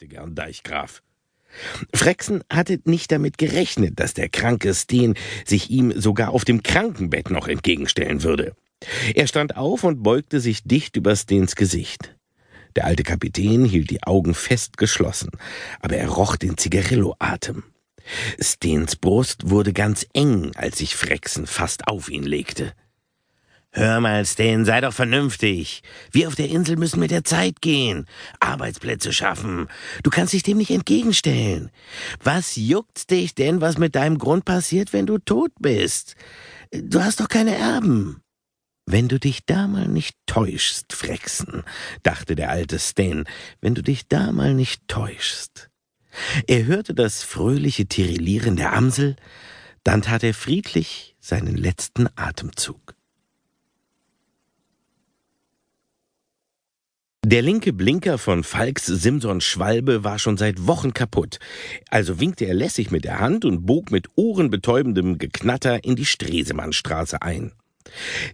möchte gern Deichgraf. Frexen hatte nicht damit gerechnet, dass der kranke Steen sich ihm sogar auf dem Krankenbett noch entgegenstellen würde. Er stand auf und beugte sich dicht über Steens Gesicht. Der alte Kapitän hielt die Augen fest geschlossen, aber er roch den Zigarillo-Atem. Steens Brust wurde ganz eng, als sich Frexen fast auf ihn legte. Hör mal, Stan, sei doch vernünftig. Wir auf der Insel müssen mit der Zeit gehen. Arbeitsplätze schaffen. Du kannst dich dem nicht entgegenstellen. Was juckt's dich denn, was mit deinem Grund passiert, wenn du tot bist? Du hast doch keine Erben. Wenn du dich da mal nicht täuschst, Frexen, dachte der alte Stan, wenn du dich da mal nicht täuschst. Er hörte das fröhliche Tirillieren der Amsel, dann tat er friedlich seinen letzten Atemzug. Der linke Blinker von Falks Simson Schwalbe war schon seit Wochen kaputt. Also winkte er lässig mit der Hand und bog mit ohrenbetäubendem Geknatter in die Stresemannstraße ein.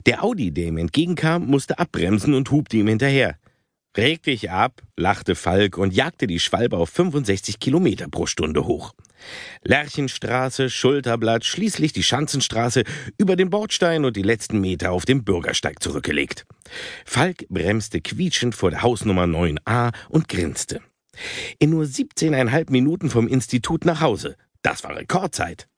Der Audi, der ihm entgegenkam, musste abbremsen und hubte ihm hinterher. Reg dich ab, lachte Falk und jagte die Schwalbe auf 65 Kilometer pro Stunde hoch. Lerchenstraße, Schulterblatt, schließlich die Schanzenstraße, über den Bordstein und die letzten Meter auf dem Bürgersteig zurückgelegt. Falk bremste quietschend vor der Hausnummer 9a und grinste. In nur 17,5 Minuten vom Institut nach Hause. Das war Rekordzeit.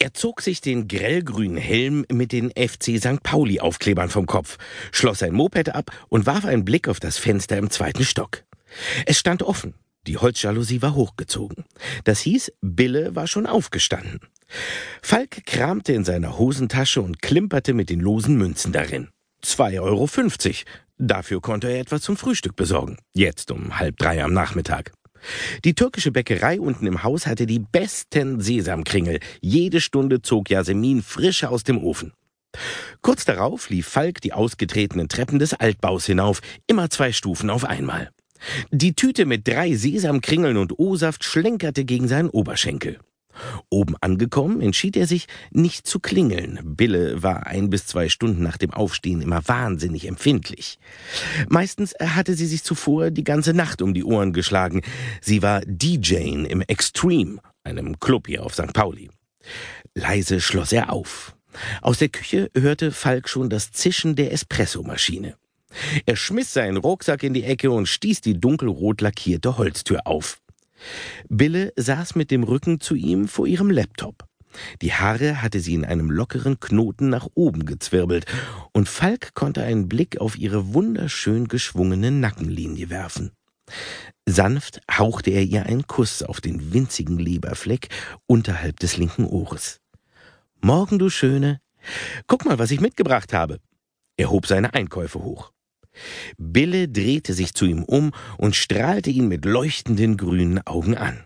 Er zog sich den grellgrünen Helm mit den FC St. Pauli Aufklebern vom Kopf, schloss sein Moped ab und warf einen Blick auf das Fenster im zweiten Stock. Es stand offen. Die Holzjalousie war hochgezogen. Das hieß, Bille war schon aufgestanden. Falk kramte in seiner Hosentasche und klimperte mit den losen Münzen darin. 2,50 Euro. Dafür konnte er etwas zum Frühstück besorgen. Jetzt um halb drei am Nachmittag. Die türkische Bäckerei unten im Haus hatte die besten Sesamkringel. Jede Stunde zog Jasmin frische aus dem Ofen. Kurz darauf lief Falk die ausgetretenen Treppen des Altbaus hinauf, immer zwei Stufen auf einmal. Die Tüte mit drei Sesamkringeln und O-Saft schlenkerte gegen seinen Oberschenkel. Oben angekommen, entschied er sich, nicht zu klingeln. Bille war ein bis zwei Stunden nach dem Aufstehen immer wahnsinnig empfindlich. Meistens hatte sie sich zuvor die ganze Nacht um die Ohren geschlagen. Sie war DJ im Extreme, einem Club hier auf St. Pauli. Leise schloss er auf. Aus der Küche hörte Falk schon das Zischen der Espressomaschine. Er schmiss seinen Rucksack in die Ecke und stieß die dunkelrot lackierte Holztür auf. Bille saß mit dem Rücken zu ihm vor ihrem Laptop. Die Haare hatte sie in einem lockeren Knoten nach oben gezwirbelt, und Falk konnte einen Blick auf ihre wunderschön geschwungene Nackenlinie werfen. Sanft hauchte er ihr einen Kuss auf den winzigen Leberfleck unterhalb des linken Ohres. Morgen, du Schöne. Guck mal, was ich mitgebracht habe. Er hob seine Einkäufe hoch. Bille drehte sich zu ihm um und strahlte ihn mit leuchtenden grünen Augen an.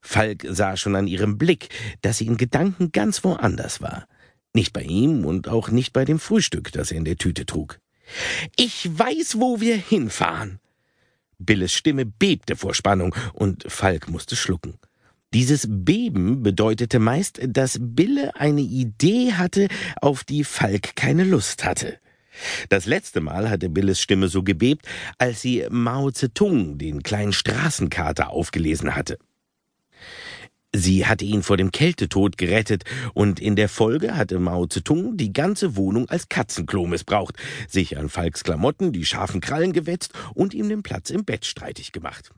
Falk sah schon an ihrem Blick, dass sie in Gedanken ganz woanders war. Nicht bei ihm und auch nicht bei dem Frühstück, das er in der Tüte trug. Ich weiß, wo wir hinfahren. Billes Stimme bebte vor Spannung und Falk musste schlucken. Dieses Beben bedeutete meist, dass Bille eine Idee hatte, auf die Falk keine Lust hatte. Das letzte Mal hatte Billes Stimme so gebebt, als sie Mao Zedong, den kleinen Straßenkater, aufgelesen hatte. Sie hatte ihn vor dem Kältetod gerettet und in der Folge hatte Mao Zedong die ganze Wohnung als Katzenklo missbraucht, sich an Falks Klamotten die scharfen Krallen gewetzt und ihm den Platz im Bett streitig gemacht.